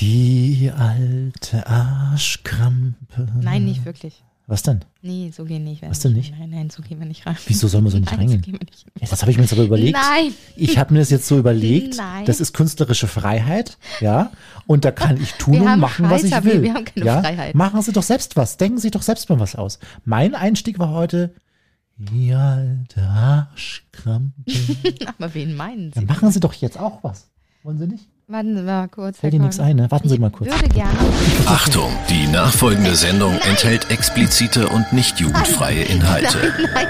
Die alte Arschkrampe. Nein, nicht wirklich. Was denn? Nee, so gehen nicht. Was denn nicht? Nein, nein, so gehen wir nicht rein. Wieso soll man so nicht nein, reingehen? So gehen wir nicht. Ja, das habe ich mir jetzt aber überlegt. Nein. Ich habe mir das jetzt so überlegt. Nein. Das ist künstlerische Freiheit, ja. Und da kann ich tun Wir und machen, was ich will. wir haben keine ja? Freiheit. Machen Sie doch selbst was. Denken Sie doch selbst mal was aus. Mein Einstieg war heute. Die alte Arschkrampe. Aber wen meinen Sie? machen Sie doch jetzt auch was. Wollen Sie nicht? Warten Sie mal kurz. Fällt Ihnen nichts ein, ne? Warten Sie ich mal kurz. würde gerne. Achtung, die nachfolgende Sendung enthält explizite und nicht jugendfreie Inhalte.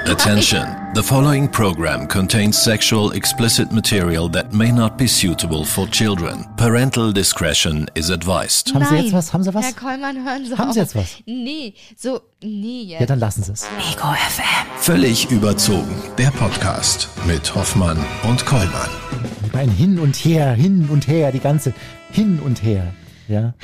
Attention, the following program contains sexual explicit material that may not be suitable for children. Parental discretion is advised. Haben Sie Nein. jetzt was? Haben Sie was? Herr Kollmann, hören Sie Haben auf. Sie jetzt was? Nee, so, nee, jetzt. Ja, dann lassen Sie es. Völlig überzogen. Der Podcast mit Hoffmann und Kollmann. Ein Hin und Her, hin und her, die ganze Hin und Her. Ja,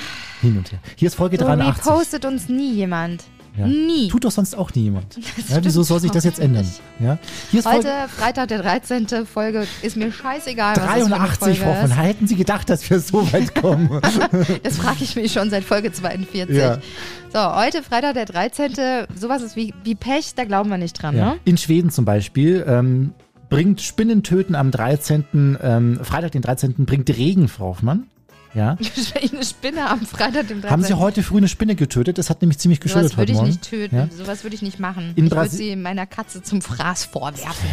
hin und her. Hier ist Folge so 83. repostet uns nie jemand. Ja. Nie. Tut doch sonst auch nie jemand. Ja, wieso soll sich das jetzt ändern? Ja? Hier ist Heute, Folge Freitag, der 13. Folge, ist mir scheißegal. was das für eine 83, Frau Folge von Hätten Sie gedacht, dass wir so weit kommen? ist. Das frage ich mich schon seit Folge 42. Ja. So, heute, Freitag, der 13. Sowas ist wie, wie Pech, da glauben wir nicht dran, ne? In Schweden zum Beispiel ähm, bringt Spinnentöten am 13., ähm, Freitag den 13. bringt Regen, Frau Hoffmann. Ja. Eine Spinne am Freitag, dem 13. Haben Sie heute früh eine Spinne getötet? Das hat nämlich ziemlich geschüttelt Sowas würde heute ich Morgen. nicht töten. Ja? Sowas würde ich nicht machen. In ich würde Brasi- sie meiner Katze zum Fraß vorwerfen.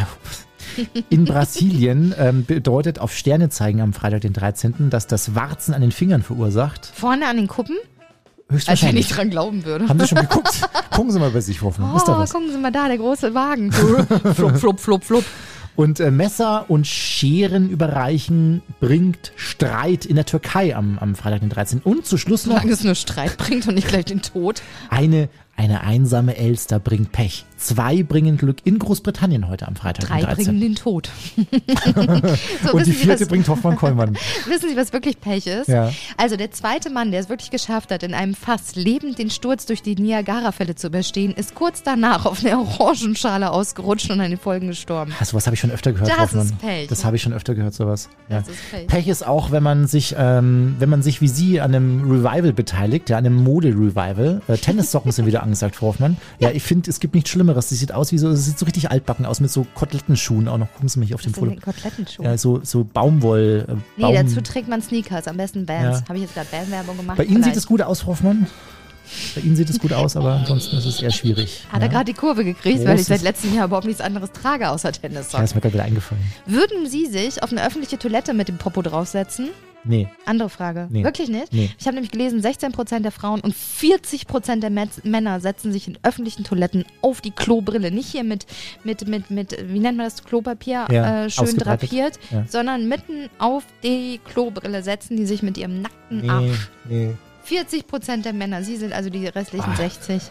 In Brasilien ähm, bedeutet auf Sterne zeigen am Freitag den 13., dass das Warzen an den Fingern verursacht. Vorne an den Kuppen? Als wenn ich dran glauben würde. Haben Sie schon geguckt? Gucken Sie mal bei sich, Hoffmann. Oh, gucken Sie mal da, der große Wagen. flup, flup, flup, flup. Und äh, Messer und Scheren überreichen bringt Streit in der Türkei am, am Freitag den 13. Und zu Schluss noch Solange es nur Streit bringt und nicht gleich den Tod. eine, eine einsame Elster bringt Pech. Zwei bringen Glück in Großbritannien heute am Freitag Drei 13. bringen den Tod. so, Und die wissen, Sie, vierte was, bringt Hoffmann Kollmann. wissen Sie, was wirklich Pech ist? Ja. Also der zweite Mann, der es wirklich geschafft hat, in einem Fass lebend den Sturz durch die Niagara-Fälle zu überstehen, ist kurz danach auf einer Orangenschale ausgerutscht und an den Folgen gestorben. Ah, sowas habe ich schon öfter gehört, Das Hoffmann. ist Pech. Das habe ich schon öfter gehört, sowas. Ja. Das ist Pech. Pech ist auch, wenn man sich, ähm, wenn man sich wie Sie an einem Revival beteiligt, ja, an einem Mode-Revival. Äh, Tennissocken sind wieder angesagt, Frau Hoffmann. Ja, ich finde, es gibt nichts Schlimmeres. Sie sieht aus wie so, sie sieht so richtig altbacken aus mit so Kotelettenschuhen auch noch. Gucken Sie mich auf sind Foto. den Kotelettenschuh. Ja, so, so Baumwoll. Äh, nee, Baum. dazu trägt man Sneakers, am besten Vans. Ja. Habe ich jetzt gerade Bandwerbung gemacht? Bei Ihnen sieht es gut aus, Frau Hoffmann. Bei Ihnen sieht es gut aus, aber ansonsten ist es eher schwierig. Hat er ja? gerade die Kurve gekriegt, weil ich Großes- seit letztem Jahr überhaupt nichts anderes trage außer Ja, Tennissocken. ist mir gerade wieder eingefallen. Würden Sie sich auf eine öffentliche Toilette mit dem Popo draufsetzen? Nee. Andere Frage. Nee. Wirklich nicht? Nee. Ich habe nämlich gelesen, 16% der Frauen und 40% der Männer setzen sich in öffentlichen Toiletten auf die Klobrille. Nicht hier mit, mit, mit, mit wie nennt man das, Klopapier Ja, äh, schön drapiert, Ja. sondern mitten auf die Klobrille setzen die sich mit ihrem nackten Nee, Arsch. nee. 40% der Männer, Sie sind also die restlichen Ah. 60.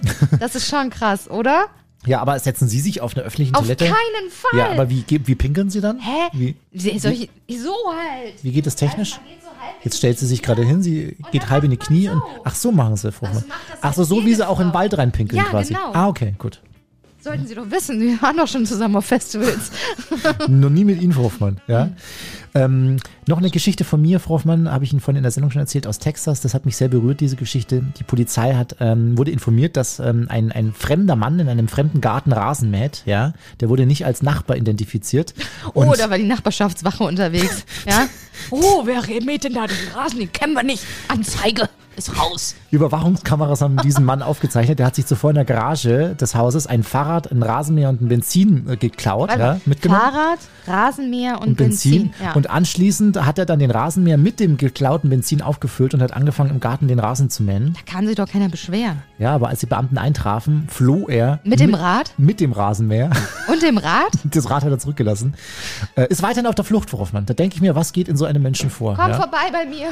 Das ist schon krass, oder? Ja, aber setzen Sie sich auf eine öffentliche Auf Toilette? keinen Fall. Ja, aber wie, wie pinkeln Sie dann? Hä? Wie, Wie, ich, so halt. wie geht es technisch? Geht so Jetzt stellt sie sich gerade hin, sie geht halb in die Knie und. so. Ach so machen sie, Frau Also das Ach so, halt so wie sie auch in den. Wald reinpinkeln Ja, quasi. genau. Ah, okay, gut. Sollten Sie doch wissen, wir waren doch schon zusammen auf Festivals. Noch nie mit Ihnen, Frau Hoffmann. Ja? Mhm. Ähm, noch eine Geschichte von mir, Frau Hoffmann, habe ich Ihnen vorhin in der Sendung schon erzählt, aus Texas. Das hat mich sehr berührt, diese Geschichte. Die Polizei hat, ähm, wurde informiert, dass ähm, ein, ein fremder Mann in einem fremden Garten Rasen mäht. Ja? Der wurde nicht als Nachbar identifiziert. Und oh, da war die Nachbarschaftswache unterwegs. Ja? Oh, wer mäht denn da den Rasen? Den kennen wir nicht. Anzeige ist raus. Überwachungskameras haben diesen Mann aufgezeichnet. Der hat sich zuvor in der Garage des Hauses ein Fahrrad, ein Rasenmäher und ein Benzin äh, geklaut, Warte ja, mitgenommen. Fahrrad, Rasenmäher und, und Benzin. Ja. Und anschließend hat er dann den Rasenmäher mit dem geklauten Benzin aufgefüllt und hat angefangen, im Garten den Rasen zu mähen. da kann sich doch keiner beschweren. Ja, aber als die Beamten eintrafen, floh er. Mit dem Rad? Mit dem Rasenmäher. Und dem Rad? Das Rad hat er zurückgelassen. Äh, ist weiterhin auf der Flucht, Frau Hoffmann. Da denke ich mir, was geht in so einem Menschen vor? Komm ja? vorbei bei mir.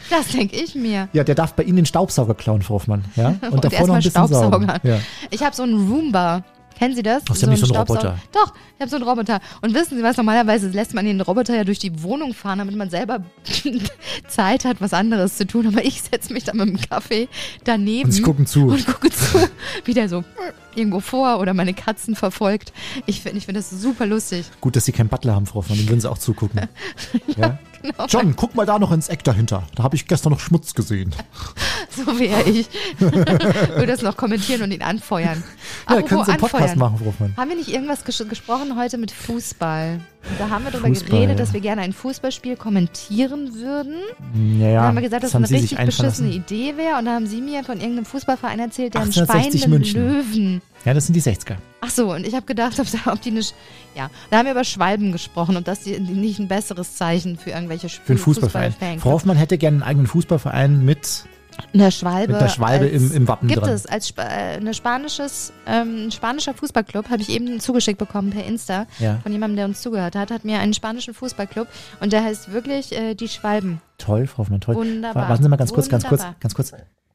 das denke ich mir. ja, der darf bei Ihnen den Staubsauger klauen, Frau Hoffmann. Ja? Und, davor noch ein bisschen saugen. Staubsauger. Ja. Ich habe so einen Roomba. Kennen Sie das? Ach, Sie haben nicht so einen Roboter. Doch, ich habe so einen Roboter. Und wissen Sie was, normalerweise lässt man den Roboter ja durch die Wohnung fahren, damit man selber Zeit hat, was anderes zu tun. Aber ich setze mich dann mit dem Kaffee daneben Und Sie gucken zu. und gucke zu, wie der so irgendwo vor oder meine Katzen verfolgt. Ich finde ich find das super lustig. Gut, dass Sie keinen Butler haben, Frau Hoffmann, den würden Sie auch zugucken. ja. Genau, John, guck mal da noch ins Eck dahinter. Da habe ich gestern noch Schmutz gesehen. so wäre ich. Würde das noch kommentieren und ihn anfeuern. Ja, können Sie einen Podcast anfeuern. machen, Frau Hoffmann. Haben wir nicht irgendwas ges gesprochen heute mit Fußball? Da haben wir darüber Fußball, geredet, dass wir gerne ein Fußballspiel kommentieren würden. Ja, ja. da haben wir gesagt, dass das eine richtig beschissene. Idee wäre. Und da haben Sie mir von irgendeinem Fußballverein erzählt, der einen 1860 speienden. Löwen. Ja, das sind die 60er. Ach so, und ich habe gedacht, ob, ob die eine. Sch- Ja, da haben wir über Schwalben gesprochen, ob das die, die nicht ein besseres Zeichen für irgendwelche Sp Für einen Fußballverein. Fußballfans Frau Hoffmann hätte gerne einen eigenen Fußballverein mit, Eine Schwalbe. mit der Schwalbe im, im Wappen Gibt dran. es als Sp äh, eine spanisches, ähm, ein spanischer Fußballclub, habe ich eben zugeschickt bekommen per Insta Ja. von jemandem, der uns zugehört hat, hat mir einen spanischen Fußballclub und der heißt wirklich äh, die Schwalben. Toll, Frau Hoffmann, toll. Wunderbar. Warten Sie mal ganz kurz, ganz kurz, ganz kurz.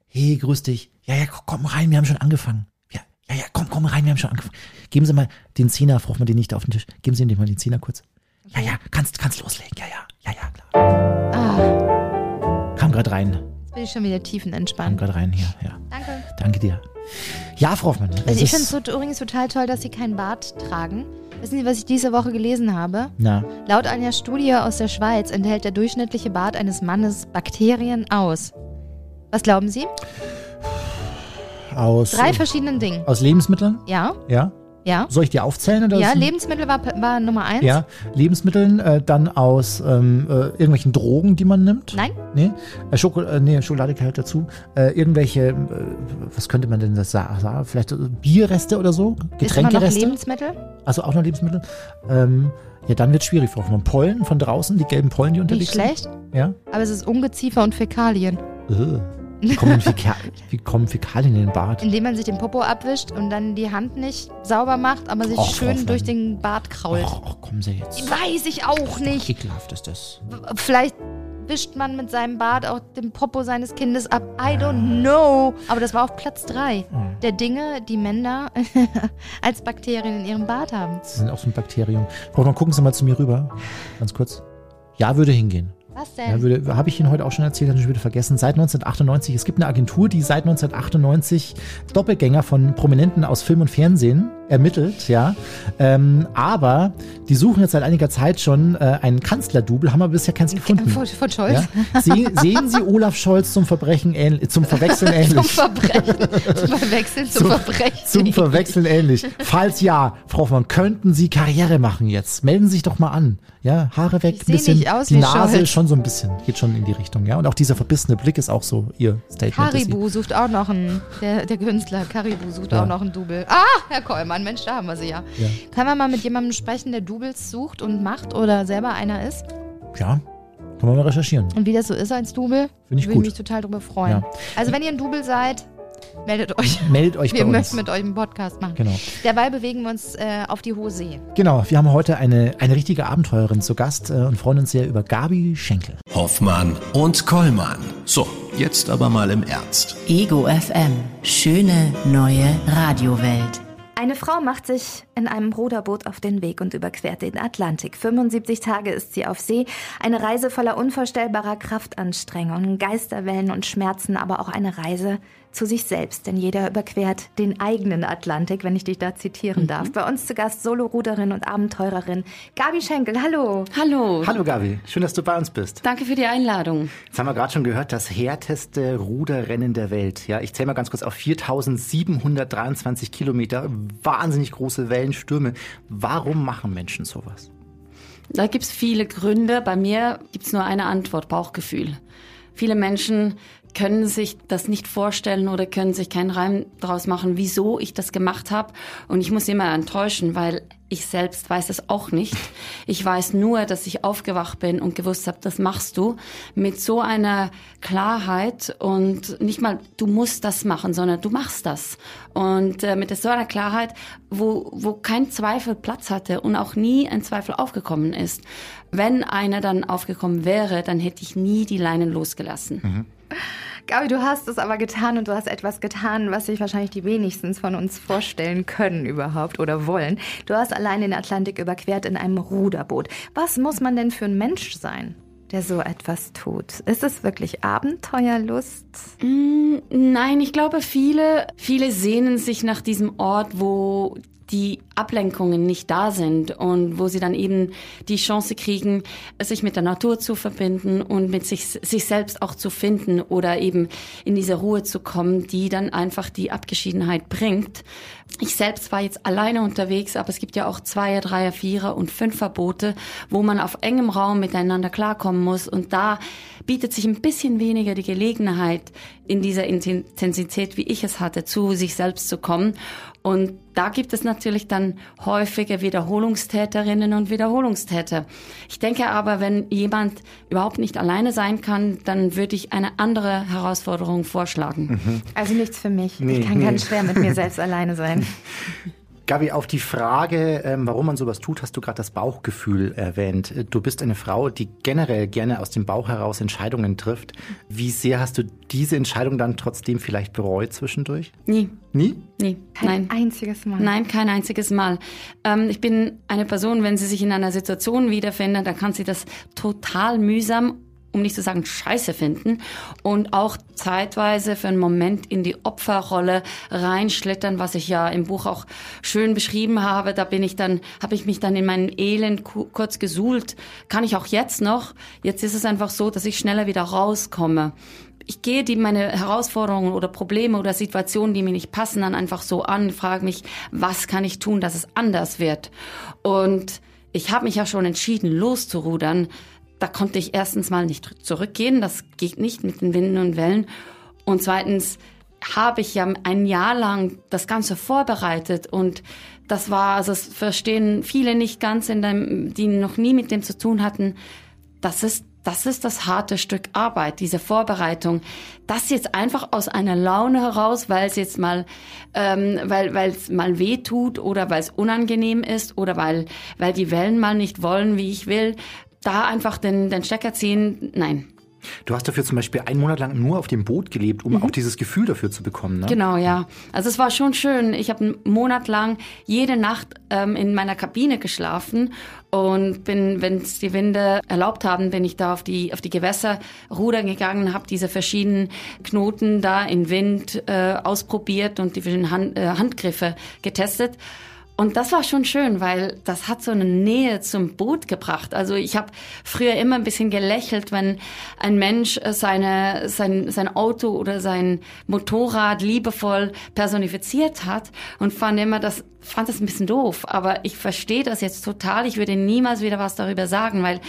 Hey, grüß dich. Ja, ja, komm, komm rein, wir haben schon angefangen. Ja, ja, ja, komm, komm rein, wir haben schon angefangen. Geben Sie mal den Zehner, Frau Hoffmann, den nicht auf den Tisch. Geben Sie ihm mal den Zehner kurz. Ja, ja, kannst, kannst loslegen. Ja, ja, ja, ja, klar. Ah, Kam gerade rein. Bin ich schon wieder tiefenentspannt. gerade rein hier, ja. Danke. Danke dir. Ja, Frau Hoffmann. Also ich finde es so, übrigens total toll, dass Sie keinen Bart tragen. Wissen Sie, was ich diese Woche gelesen habe? Na, Laut einer Studie aus der Schweiz enthält der durchschnittliche Bart eines Mannes Bakterien aus. Was glauben Sie? aus, Drei verschiedenen Dingen. aus Lebensmitteln? Ja, Ja. Ja. Soll ich die aufzählen? Oder Ja, Lebensmittel war, war Nummer eins. Ja, Lebensmitteln, äh, dann aus ähm, äh, irgendwelchen Drogen, die man nimmt. Nein? Nee, äh, Schoko äh, nee Schokolade gehört dazu. Äh, irgendwelche, äh, was könnte man denn das sagen? Vielleicht Bierreste oder so? Getränkereste? Lebensmittel? Also auch noch Lebensmittel? Ähm, ja, dann wird schwierig, Frau Hoffmann. Pollen von draußen, die gelben Pollen, die unterwegs Nicht schlecht, sind. Ja. aber es ist Ungeziefer und Fäkalien. Äh. Wie kommen, wie kommen Fäkalien in den Bart? Indem man sich den Popo abwischt und dann die Hand nicht sauber macht, aber sich Och, schön Hoffmann. durch den Bart krault. Ach, kommen Sie jetzt. Weiß ich auch nicht. Ekelhaft ist das. Vielleicht wischt man mit seinem Bart auch den Popo seines Kindes ab. I don't know. Aber das war auf Platz drei Mhm. der Dinge, die Männer als Bakterien in ihrem Bart haben. Sie sind auch so ein Bakterium. Frau Hoffmann, gucken Sie mal zu mir rüber. Ganz kurz. Ja, würde hingehen. Was denn? habe ich Ihnen heute auch schon erzählt, hatte ich schon wieder vergessen. Seit 1998, es gibt eine Agentur, die seit 1998 Doppelgänger von Prominenten aus Film und Fernsehen ermittelt, ja. Ähm, aber die suchen jetzt seit einiger Zeit schon äh, einen Kanzlerdouble, haben aber bisher keins gefunden. Von, von Scholz? Ja? Se, sehen Sie Olaf Scholz zum Verbrechen ähnlich, zum Verwechseln Zum ähnlich? Verbrechen. Zum Verwechseln, zum, Verbrechen. Zum Verwechseln ähnlich. Falls ja, Frau Hoffmann, könnten Sie Karriere machen jetzt? Melden Sie sich doch mal an. Ja, Haare weg, Ich bisschen. nicht aus die Nase Scholz. schon so ein bisschen, geht schon in die Richtung, ja. Und auch dieser verbissene Blick ist auch so Ihr Statement. Karibu sucht auch noch einen, der, der Künstler Karibu sucht Ja. auch noch einen Double. Ah, Herr Kollmann, Mensch, da haben wir sie ja. Ja. Können wir mal mit jemandem sprechen, der Doubles sucht und macht oder selber einer ist? Ja, kann man mal recherchieren. Und wie das so ist als Double? Ich Würde gut. mich total darüber freuen. Ja. Also wenn ihr ein Double seid, meldet euch. Meldet euch Wir bei uns. möchten mit euch einen Podcast machen. Genau. Derweil bewegen wir uns äh, auf die hohe See. Genau, wir haben heute eine, eine richtige Abenteurerin zu Gast äh, und freuen uns sehr über Gabi Schenkel. Hoffmann und Kollmann. So, jetzt aber mal im Ernst. Ego FM. Schöne neue Radiowelt. Eine Frau macht sich in einem Ruderboot auf den Weg und überquert den Atlantik. 75 Tage ist sie auf See. Eine Reise voller unvorstellbarer Kraftanstrengungen, Geisterwellen und Schmerzen, aber auch eine Reise zu sich selbst. Denn jeder überquert den eigenen Atlantik, wenn ich dich da zitieren darf. Bei uns zu Gast Soloruderin und Abenteurerin Gabi Schenkel. Hallo. Hallo. Hallo Gabi, schön, dass du bei uns bist. Danke für die Einladung. Jetzt haben wir gerade schon gehört, das härteste Ruderrennen der Welt. Ja, ich zähle mal ganz kurz auf 4723 Kilometer, wahnsinnig große Wellenstürme. Warum machen Menschen sowas? Da gibt's viele Gründe. Bei mir gibt's nur eine Antwort, Bauchgefühl. Viele Menschen können sich das nicht vorstellen oder können sich keinen Reim draus machen, wieso ich das gemacht habe. Und ich muss immer enttäuschen, weil ich selbst weiß es auch nicht. Ich weiß nur, dass ich aufgewacht bin und gewusst habe, das machst du mit so einer Klarheit und nicht mal, du musst das machen, sondern du machst das. Und äh, mit so einer Klarheit, wo, wo kein Zweifel Platz hatte und auch nie ein Zweifel aufgekommen ist. Wenn einer dann aufgekommen wäre, dann hätte ich nie die Leinen losgelassen. Gabi, du hast es aber getan und du hast etwas getan, was sich wahrscheinlich die wenigsten von uns vorstellen können überhaupt oder wollen. Du hast allein den Atlantik überquert in einem Ruderboot. Was muss man denn für ein Mensch sein? der so etwas tut? Ist es wirklich Abenteuerlust? Mm, nein, ich glaube, viele, viele sehnen sich nach diesem Ort, wo die Ablenkungen nicht da sind und wo sie dann eben die Chance kriegen, sich mit der Natur zu verbinden und mit sich, sich selbst auch zu finden oder eben in diese Ruhe zu kommen, die dann einfach die Abgeschiedenheit bringt. Ich selbst war jetzt alleine unterwegs, aber es gibt ja auch Zweier, Dreier, Vierer und Fünfer Boote, wo man auf engem Raum miteinander klarkommen muss und da bietet sich ein bisschen weniger die Gelegenheit, in dieser Intensität, wie ich es hatte, zu sich selbst zu kommen. Und da gibt es natürlich dann häufige Wiederholungstäterinnen und Wiederholungstäter. Ich denke aber, wenn jemand überhaupt nicht alleine sein kann, dann würde ich eine andere Herausforderung vorschlagen. Mhm. Also nichts für mich. Nee, ich kann nee. ganz schwer mit mir selbst alleine sein. Gabi, auf die Frage, ähm, warum man sowas tut, hast du gerade das Bauchgefühl erwähnt. Du bist eine Frau, die generell gerne aus dem Bauch heraus Entscheidungen trifft. Wie sehr hast du diese Entscheidung dann trotzdem vielleicht bereut zwischendurch? Nie. Nie? Nie. Kein Nein. einziges Mal. Nein, kein einziges Mal. Ähm, ich bin eine Person, wenn sie sich in einer Situation wiederfindet, dann kann sie das total mühsam um nicht zu sagen scheiße finden und auch zeitweise für einen Moment in die Opferrolle reinschlittern, was ich ja im Buch auch schön beschrieben habe. Da bin ich dann, habe ich mich dann in meinem Elend kurz gesuhlt. Kann ich auch jetzt noch. Jetzt ist es einfach so, dass ich schneller wieder rauskomme. Ich gehe die meine Herausforderungen oder Probleme oder Situationen, die mir nicht passen, dann einfach so an, frage mich, was kann ich tun, dass es anders wird? Und ich habe mich ja schon entschieden, loszurudern da konnte ich erstens mal nicht zurückgehen, das geht nicht mit den Winden und Wellen. Und zweitens habe ich ja ein Jahr lang das Ganze vorbereitet und das war, also das verstehen viele nicht ganz, in dem, die noch nie mit dem zu tun hatten. Das ist das ist das harte Stück Arbeit, diese Vorbereitung. Das jetzt einfach aus einer Laune heraus, weil es jetzt mal, ähm, weil weil es mal weh tut oder weil es unangenehm ist oder weil weil die Wellen mal nicht wollen, wie ich will, da einfach den, den Stecker ziehen, nein. Du hast dafür zum Beispiel einen Monat lang nur auf dem Boot gelebt, um mhm. auch dieses Gefühl dafür zu bekommen. Ne? Genau, ja. Also es war schon schön. Ich habe einen Monat lang jede Nacht ähm, in meiner Kabine geschlafen und bin, wenn es die Winde erlaubt haben, bin ich da auf die auf die Gewässer rudern gegangen, habe diese verschiedenen Knoten da in Wind äh, ausprobiert und die verschiedenen Hand, äh, Handgriffe getestet. Und das war schon schön, weil das hat so eine Nähe zum Boot gebracht. Also ich habe früher immer ein bisschen gelächelt, wenn ein Mensch äh, seine, sein, sein Auto oder sein Motorrad liebevoll personifiziert hat und fand immer das, fand das ein bisschen doof. Aber ich verstehe das jetzt total. Ich würde niemals wieder was darüber sagen, weil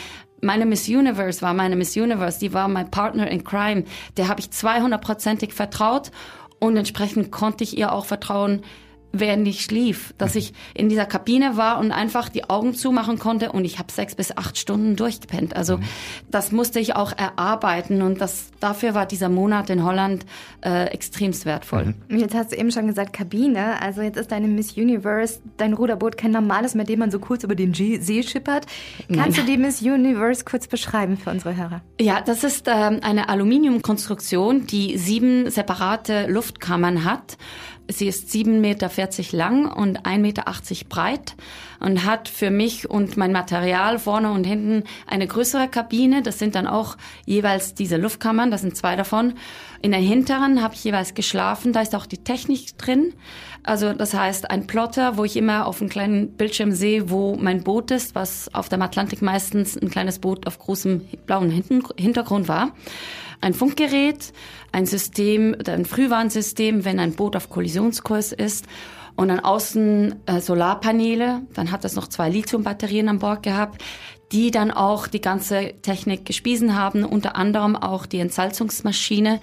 meine Miss Universe war meine Miss Universe, die war mein Partner in Crime. Der habe ich 200%ig vertraut und entsprechend konnte ich ihr auch vertrauen, während ich schlief, dass ich in dieser Kabine war und einfach die Augen zumachen konnte und ich habe sechs bis acht Stunden durchgepennt. Also mhm. das musste ich auch erarbeiten und das dafür war dieser Monat in Holland äh, extremst wertvoll. Mhm. Jetzt hast du eben schon gesagt Kabine, also jetzt ist deine Miss Universe, dein Ruderboot kein normales, mit dem man so kurz über den G See schippert. Kannst Nein. du die Miss Universe kurz beschreiben für unsere Hörer? Ja, das ist ähm, eine Aluminiumkonstruktion, die sieben separate Luftkammern hat. Sie ist 7,40 Meter lang und 1,80 Meter breit und hat für mich und mein Material vorne und hinten eine größere Kabine. Das sind dann auch jeweils diese Luftkammern, das sind zwei davon. In der hinteren habe ich jeweils geschlafen, da ist auch die Technik drin. Also das heißt ein Plotter, wo ich immer auf einem kleinen Bildschirm sehe, wo mein Boot ist, was auf dem Atlantik meistens ein kleines Boot auf großem blauen Hintergrund war ein Funkgerät, ein System, ein Frühwarnsystem, wenn ein Boot auf Kollisionskurs ist und dann außen äh, Solarpaneele. Dann hat es noch zwei Lithiumbatterien an Bord gehabt, die dann auch die ganze Technik gespiesen haben, unter anderem auch die Entsalzungsmaschine,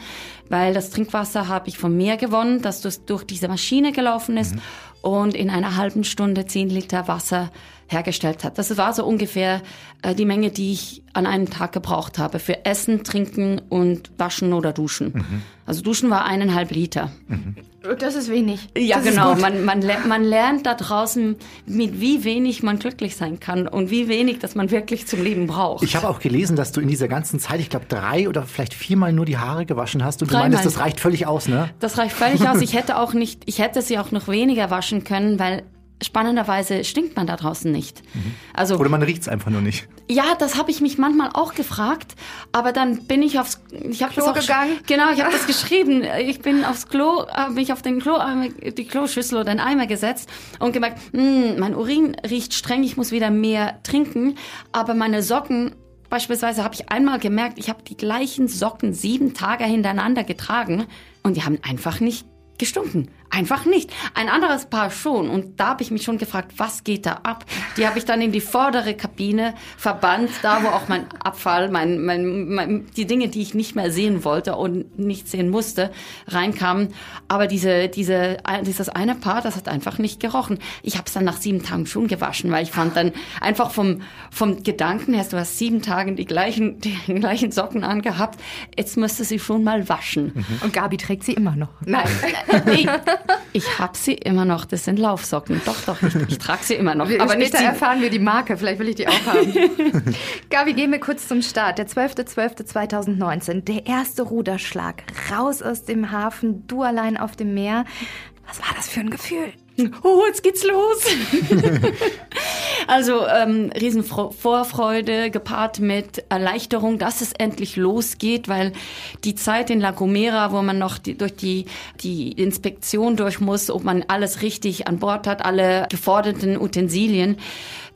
weil das Trinkwasser habe ich vom Meer gewonnen, dass das durch diese Maschine gelaufen ist. Mhm. und in einer halben Stunde 10 Liter Wasser hergestellt hat. Das war so ungefähr äh, die Menge, die ich an einem Tag gebraucht habe für Essen, Trinken und Waschen oder Duschen. Mhm. Also Duschen war eineinhalb Liter. Mhm. Das ist wenig. Ja, das genau. Man, man, man lernt da draußen, mit wie wenig man glücklich sein kann und wie wenig, dass man wirklich zum Leben braucht. Ich habe auch gelesen, dass du in dieser ganzen Zeit, ich glaube, drei oder vielleicht viermal nur die Haare gewaschen hast und Dreimal. du meinst, das reicht völlig aus, ne? Das reicht völlig aus. Ich hätte auch nicht, ich hätte sie auch noch weniger waschen können, weil spannenderweise stinkt man da draußen nicht. Mhm. Also oder man riecht's einfach nur nicht. Ja, das habe ich mich manchmal auch gefragt, aber dann bin ich aufs ich habe das auch gegangen. Genau, ich habe das geschrieben. Ich bin aufs Klo, habe mich auf den Klo die Kloschüssel oder den Eimer gesetzt und gemerkt, hm, mein Urin riecht streng, ich muss wieder mehr trinken, aber meine Socken Beispielsweise habe ich einmal gemerkt, ich habe die gleichen Socken sieben Tage hintereinander getragen und die haben einfach nicht gestunken. Einfach nicht. Ein anderes Paar schon. Und da habe ich mich schon gefragt, was geht da ab? Die habe ich dann in die vordere Kabine verbannt, da wo auch mein Abfall, mein, mein, mein, die Dinge, die ich nicht mehr sehen wollte und nicht sehen musste, reinkamen. Aber diese, diese, dieses eine Paar, das hat einfach nicht gerochen. Ich habe es dann nach sieben Tagen schon gewaschen, weil ich fand dann einfach vom, vom Gedanken her, du hast sieben Tage die gleichen, die gleichen Socken angehabt, jetzt müsste sie schon mal waschen. Mhm. Und Gabi trägt sie immer noch. Nein. Ich habe sie immer noch. Das sind Laufsocken. Doch, doch, ich, ich trage sie immer noch. Aber nicht erfahren wir die Marke. Vielleicht will ich die auch haben. Gabi, gehen wir kurz zum Start. Der 12.12.2019. Der erste Ruderschlag. Raus aus dem Hafen, du allein auf dem Meer. Was war das für ein Gefühl? Oh, jetzt geht's los. also ähm, Riesenvorfreude gepaart mit Erleichterung, dass es endlich losgeht, weil die Zeit in La Gomera, wo man noch die, durch die, die Inspektion durch muss, ob man alles richtig an Bord hat, alle geforderten Utensilien,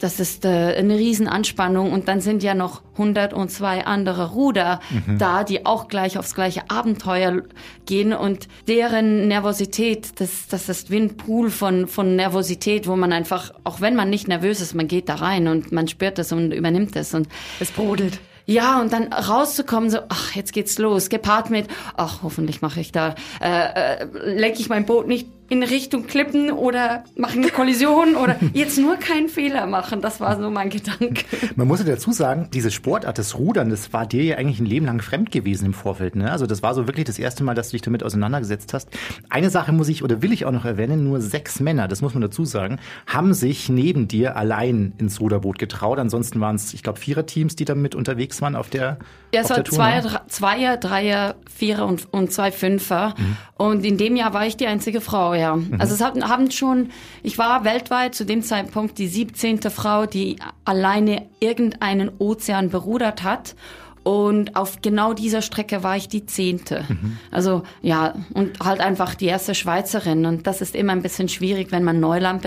das ist äh, eine Riesenanspannung und dann sind ja noch 102 andere Ruder mhm. da, die auch gleich aufs gleiche Abenteuer gehen und deren Nervosität, das, das ist wie ein Pool von, von Nervosität, wo man einfach, auch wenn man nicht nervös ist, man geht da rein und man spürt es und übernimmt es und es brodelt. Ja, und dann rauszukommen, so, ach, jetzt geht's los, gepaart mit, ach, hoffentlich mache ich da, äh, äh, lenke ich mein Boot nicht in Richtung Klippen oder machen eine Kollision oder jetzt nur keinen Fehler machen. Das war so mein Gedanke. Man muss ja dazu sagen, diese Sportart des Rudern, das war dir ja eigentlich ein Leben lang fremd gewesen im Vorfeld. Ne? Also das war so wirklich das erste Mal, dass du dich damit auseinandergesetzt hast. Eine Sache muss ich oder will ich auch noch erwähnen, nur sechs Männer, das muss man dazu sagen, haben sich neben dir allein ins Ruderboot getraut. Ansonsten waren es, ich glaube, Viererteams, die damit unterwegs waren auf der Ja, es war Zweier, ne? Zweier, Dreier, Vierer und, und zwei Fünfer. Mhm. Und in dem Jahr war ich die einzige Frau, ja. Mhm. Also es haben, haben schon, ich war weltweit zu dem Zeitpunkt die 17. Frau, die alleine irgendeinen Ozean berudert hat. Und auf genau dieser Strecke war ich die zehnte. Mhm. Also ja, und halt einfach die erste Schweizerin. Und das ist immer ein bisschen schwierig, wenn man Neuland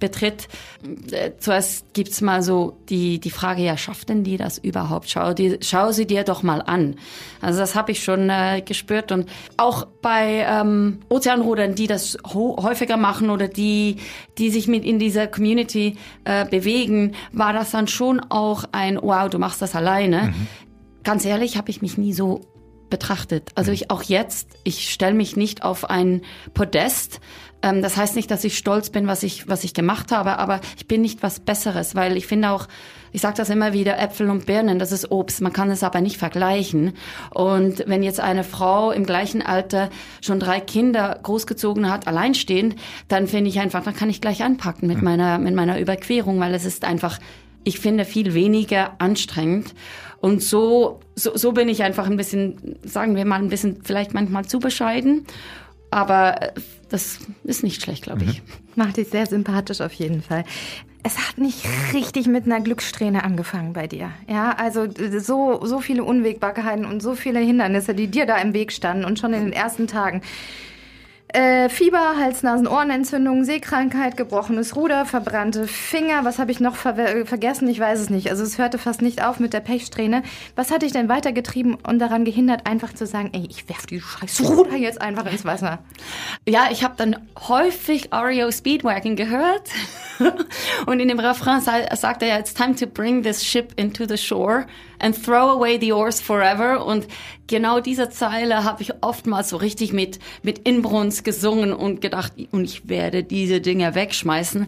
betritt. Äh, zuerst gibt's mal so die, die Frage, ja, schafft denn die das überhaupt? Schau, die, schau sie dir doch mal an. Also das habe ich schon äh, gespürt. Und auch bei ähm, Ozeanrudern, die das häufiger machen oder die, die sich mit in dieser Community äh, bewegen, war das dann schon auch ein, wow, du machst das alleine. Mhm ganz ehrlich, habe ich mich nie so betrachtet. Also ich auch jetzt, ich stelle mich nicht auf ein Podest. Ähm, das heißt nicht, dass ich stolz bin, was ich, was ich gemacht habe, aber ich bin nicht was Besseres, weil ich finde auch, ich sage das immer wieder, Äpfel und Birnen, das ist Obst, man kann es aber nicht vergleichen. Und wenn jetzt eine Frau im gleichen Alter schon drei Kinder großgezogen hat, alleinstehend, dann finde ich einfach, dann kann ich gleich anpacken mit meiner, mit meiner Überquerung, weil es ist einfach, ich finde, viel weniger anstrengend. Und so, so, so bin ich einfach ein bisschen, sagen wir mal, ein bisschen vielleicht manchmal zu bescheiden. Aber äh, das ist nicht schlecht, glaube ich. Mhm. Macht dich sehr sympathisch auf jeden Fall. Es hat nicht richtig mit einer Glückssträhne angefangen bei dir. Ja, also so, so viele Unwägbarkeiten und so viele Hindernisse, die dir da im Weg standen und schon in den ersten Tagen. Äh, Fieber, Hals-Nasen-Ohrenentzündung, Seekrankheit, gebrochenes Ruder, verbrannte Finger. Was habe ich noch ver vergessen? Ich weiß es nicht. Also es hörte fast nicht auf mit der Pechsträhne. Was hat dich denn weitergetrieben und daran gehindert, einfach zu sagen, ey, ich werf die scheiß Ruder jetzt einfach ins Wasser? Ja, ich habe dann häufig REO Speedwagon gehört. und in dem Refrain sagt er ja, it's time to bring this ship into the shore. And throw away the oars forever. Und genau diese Zeile habe ich oftmals so richtig mit, mit Inbrunst gesungen und gedacht, und ich werde diese Dinge wegschmeißen,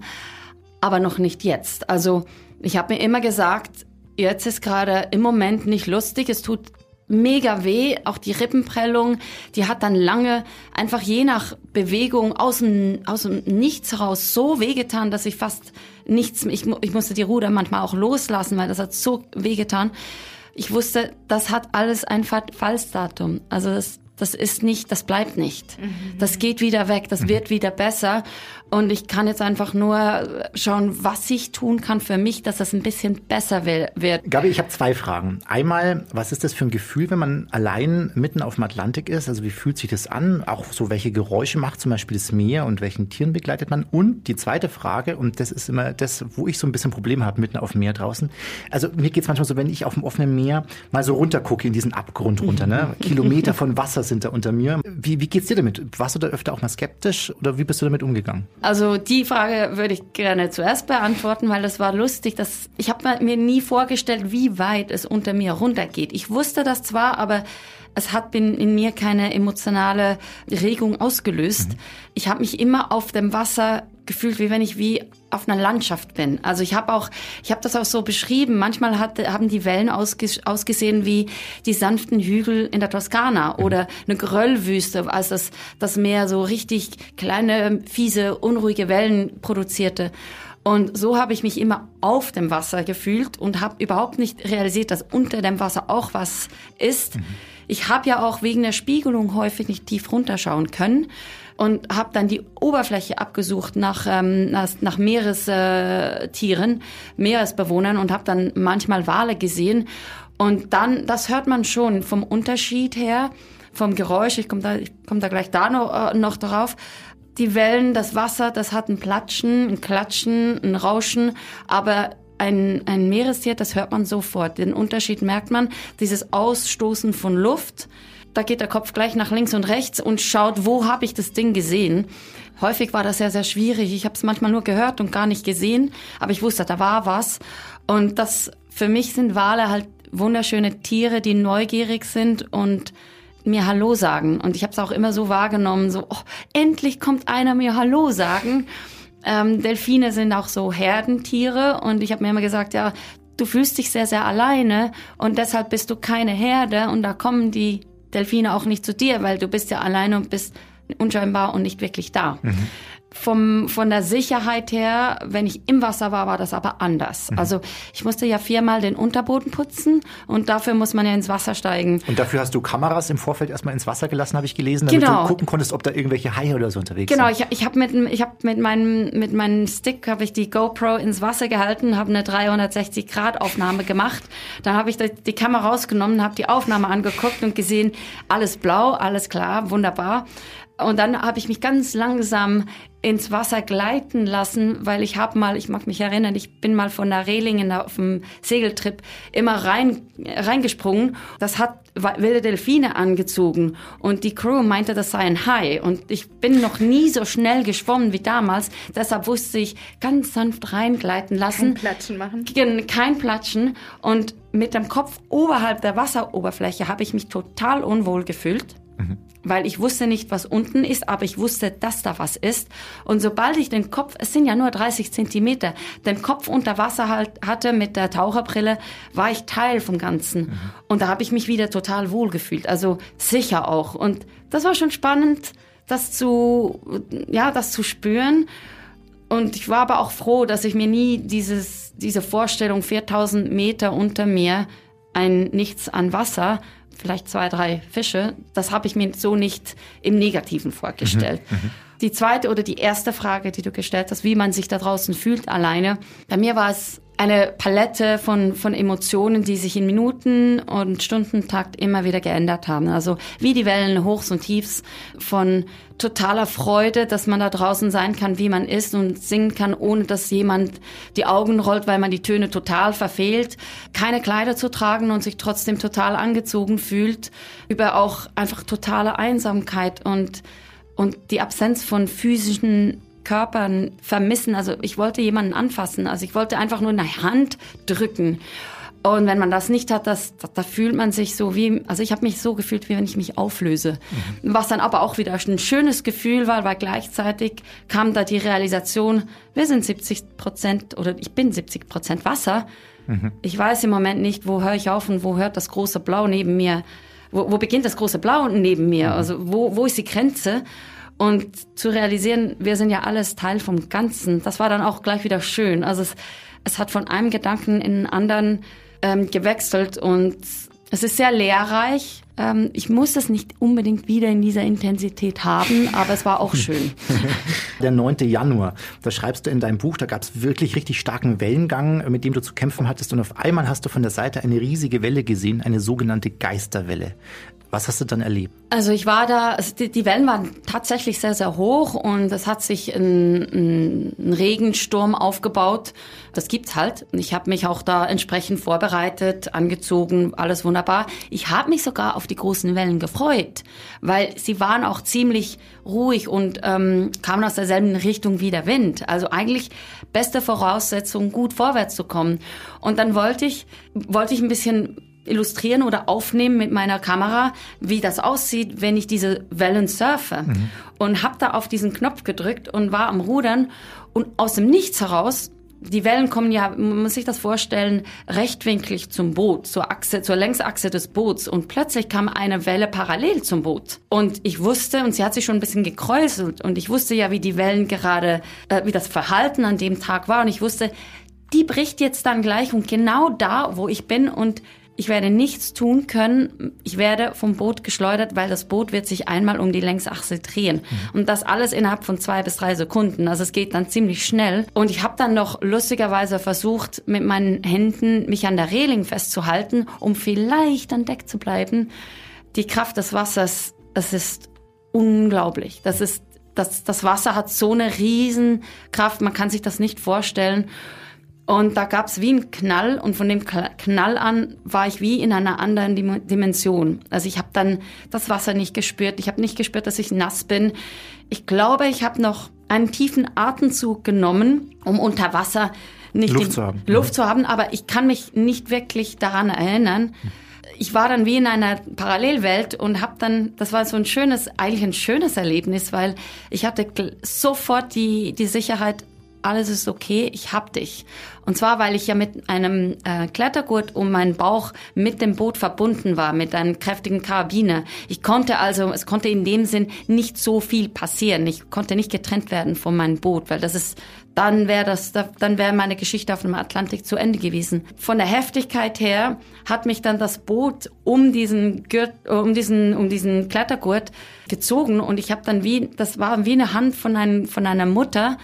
aber noch nicht jetzt. Also ich habe mir immer gesagt, jetzt ist gerade im Moment nicht lustig, es tut mega weh, auch die Rippenprellung, die hat dann lange einfach je nach Bewegung aus dem, aus dem Nichts heraus so wehgetan, dass ich fast nichts, ich, ich musste die Ruder manchmal auch loslassen, weil das hat so wehgetan. Ich wusste, das hat alles ein Fallsdatum. Also das, das ist nicht, das bleibt nicht. Mhm. Das geht wieder weg, das mhm. wird wieder besser. Und ich kann jetzt einfach nur schauen, was ich tun kann für mich, dass das ein bisschen besser wird. Gabi, ich habe zwei Fragen. Einmal, was ist das für ein Gefühl, wenn man allein mitten auf dem Atlantik ist? Also wie fühlt sich das an? Auch so, welche Geräusche macht zum Beispiel das Meer und welchen Tieren begleitet man? Und die zweite Frage, und das ist immer das, wo ich so ein bisschen Probleme habe, mitten auf dem Meer draußen. Also mir geht es manchmal so, wenn ich auf dem offenen Meer mal so runter gucke in diesen Abgrund runter, ne? Kilometer von Wasser sind da unter mir. Wie, wie geht's dir damit? Warst du da öfter auch mal skeptisch oder wie bist du damit umgegangen? Also die Frage würde ich gerne zuerst beantworten, weil das war lustig. Dass, ich habe mir nie vorgestellt, wie weit es unter mir runtergeht. Ich wusste das zwar, aber es hat in, mir keine emotionale Regung ausgelöst. Mhm. Ich habe mich immer auf dem Wasser gefühlt, wie wenn ich wie auf einer Landschaft bin. Also ich habe auch, ich habe das auch so beschrieben. Manchmal hat, haben die Wellen ausges ausgesehen wie die sanften Hügel in der Toskana mhm. oder eine Geröllwüste, als das, das Meer so richtig kleine, fiese, unruhige Wellen produzierte. Und so habe ich mich immer auf dem Wasser gefühlt und habe überhaupt nicht realisiert, dass unter dem Wasser auch was ist. Mhm. Ich habe ja auch wegen der Spiegelung häufig nicht tief runterschauen können und habe dann die Oberfläche abgesucht nach, ähm, nach, nach Meerestieren, Meeresbewohnern und habe dann manchmal Wale gesehen. Und dann, das hört man schon vom Unterschied her, vom Geräusch, ich komme da, ich komm da gleich da noch, äh, noch drauf, die Wellen, das Wasser, das hat ein Platschen, ein Klatschen, ein Rauschen, aber ein, ein Meerestier, das hört man sofort. Den Unterschied merkt man, dieses Ausstoßen von Luft, da geht der Kopf gleich nach links und rechts und schaut, wo habe ich das Ding gesehen. Häufig war das sehr, sehr schwierig. Ich habe es manchmal nur gehört und gar nicht gesehen, aber ich wusste, da war was. Und das für mich sind Wale halt wunderschöne Tiere, die neugierig sind und mir Hallo sagen. Und ich habe es auch immer so wahrgenommen, so, oh, endlich kommt einer mir Hallo sagen. Ähm, Delfine sind auch so Herdentiere und ich habe mir immer gesagt, ja, du fühlst dich sehr, sehr alleine und deshalb bist du keine Herde und da kommen die Delfine auch nicht zu dir, weil du bist ja alleine und bist unscheinbar und nicht wirklich da. Mhm. Vom, von der Sicherheit her, wenn ich im Wasser war, war das aber anders. Mhm. Also ich musste ja viermal den Unterboden putzen und dafür muss man ja ins Wasser steigen. Und dafür hast du Kameras im Vorfeld erstmal ins Wasser gelassen, habe ich gelesen, damit genau. du gucken konntest, ob da irgendwelche Haie oder so unterwegs genau, sind. Genau, ich, ich habe mit, ich hab mit, meinem, mit meinem Stick habe ich die GoPro ins Wasser gehalten, habe eine 360-Grad-Aufnahme gemacht. Dann habe ich die, die Kamera rausgenommen, habe die Aufnahme angeguckt und gesehen, alles blau, alles klar, wunderbar. Und dann habe ich mich ganz langsam ins Wasser gleiten lassen, weil ich habe mal, ich mag mich erinnern, ich bin mal von der Reling auf dem Segeltrip immer rein reingesprungen. Das hat wilde Delfine angezogen und die Crew meinte, das sei ein Hai und ich bin noch nie so schnell geschwommen wie damals. Deshalb wusste ich ganz sanft reingleiten lassen. Kein Platschen machen. Kein Platschen und mit dem Kopf oberhalb der Wasseroberfläche habe ich mich total unwohl gefühlt. Mhm weil ich wusste nicht, was unten ist, aber ich wusste, dass da was ist. Und sobald ich den Kopf, es sind ja nur 30 Zentimeter, den Kopf unter Wasser halt hatte mit der Taucherbrille, war ich Teil vom Ganzen. Mhm. Und da habe ich mich wieder total wohl gefühlt, also sicher auch. Und das war schon spannend, das zu, ja, das zu spüren. Und ich war aber auch froh, dass ich mir nie dieses, diese Vorstellung 4000 Meter unter mir ein Nichts an Wasser vielleicht zwei, drei Fische. Das habe ich mir so nicht im Negativen vorgestellt. Mhm, mhm, die zweite oder die erste Frage, die du gestellt hast, wie man sich da draußen fühlt alleine. Bei mir war es eine Palette von, von Emotionen, die sich in Minuten und Stundentakt immer wieder geändert haben. Also wie die Wellen Hochs und Tiefs von totaler Freude, dass man da draußen sein kann, wie man ist und singen kann, ohne dass jemand die Augen rollt, weil man die Töne total verfehlt, keine Kleider zu tragen und sich trotzdem total angezogen fühlt, über auch einfach totale Einsamkeit und und die Absenz von physischen Körpern vermissen. Also ich wollte jemanden anfassen. Also ich wollte einfach nur eine Hand drücken. Und wenn man das nicht hat, das, da, da fühlt man sich so wie, also ich habe mich so gefühlt, wie wenn ich mich auflöse. Mhm. Was dann aber auch wieder ein schönes Gefühl war, weil gleichzeitig kam da die Realisation, wir sind 70 Prozent oder ich bin 70 Prozent Wasser. Mhm. Ich weiß im Moment nicht, wo höre ich auf und wo hört das große Blau neben mir, wo, wo beginnt das große Blau neben mir, mhm. also wo, wo ist die Grenze? Und zu realisieren, wir sind ja alles Teil vom Ganzen, das war dann auch gleich wieder schön. Also es, es hat von einem Gedanken in einen anderen ähm, gewechselt und es ist sehr lehrreich. Ähm, ich muss es nicht unbedingt wieder in dieser Intensität haben, aber es war auch schön. Der 9. Januar, da schreibst du in deinem Buch, da gab es wirklich richtig starken Wellengang, mit dem du zu kämpfen hattest und auf einmal hast du von der Seite eine riesige Welle gesehen, eine sogenannte Geisterwelle. Was hast du dann erlebt? Also ich war da, also die, die, Wellen waren tatsächlich sehr, sehr hoch und es hat sich ein, ein Regensturm aufgebaut. Das gibt's halt. Ich habe mich auch da entsprechend vorbereitet, angezogen, alles wunderbar. Ich habe mich sogar auf die großen Wellen gefreut, weil sie waren auch ziemlich ruhig und ähm, kamen aus derselben Richtung wie der Wind. Also eigentlich beste Voraussetzung, gut vorwärts zu kommen. Und dann wollte ich, wollte ich ein bisschen illustrieren oder aufnehmen mit meiner Kamera, wie das aussieht, wenn ich diese Wellen surfe. Mhm. Und habe da auf diesen Knopf gedrückt und war am Rudern und aus dem Nichts heraus die Wellen kommen ja, man muss sich das vorstellen, rechtwinklig zum Boot, zur Achse, zur Längsachse des Boots. Und plötzlich kam eine Welle parallel zum Boot. Und ich wusste, und sie hat sich schon ein bisschen gekräuselt, und ich wusste ja, wie die Wellen gerade, äh, wie das Verhalten an dem Tag war. Und ich wusste, die bricht jetzt dann gleich und genau da, wo ich bin und ich werde nichts tun können. Ich werde vom Boot geschleudert, weil das Boot wird sich einmal um die Längsachse drehen. Mhm. Und das alles innerhalb von zwei bis drei Sekunden. Also es geht dann ziemlich schnell. Und ich habe dann noch lustigerweise versucht, mit meinen Händen mich an der Reling festzuhalten, um vielleicht an Deck zu bleiben. Die Kraft des Wassers, es ist unglaublich. Das ist, das, das Wasser hat so eine Riesenkraft, man kann sich das nicht vorstellen. Und da gab es wie einen Knall und von dem Knall an war ich wie in einer anderen Dimension. Also ich habe dann das Wasser nicht gespürt, ich habe nicht gespürt, dass ich nass bin. Ich glaube, ich habe noch einen tiefen Atemzug genommen, um unter Wasser nicht Luft, zu haben. Luft zu haben, aber ich kann mich nicht wirklich daran erinnern. Ich war dann wie in einer Parallelwelt und habe dann, das war so ein schönes, eigentlich ein schönes Erlebnis, weil ich hatte sofort die, die Sicherheit, alles ist okay, ich hab dich. Und zwar, weil ich ja mit einem äh, Klettergurt um meinen Bauch mit dem Boot verbunden war, mit einem kräftigen Karabiner. Ich konnte also, es konnte in dem Sinn nicht so viel passieren. Ich konnte nicht getrennt werden von meinem Boot, weil das ist, dann wäre das, dann wäre meine Geschichte auf dem Atlantik zu Ende gewesen. Von der Heftigkeit her hat mich dann das Boot um diesen Gurt, um diesen, um diesen Klettergurt gezogen und ich habe dann wie, das war wie eine Hand von, einem, von einer Mutter,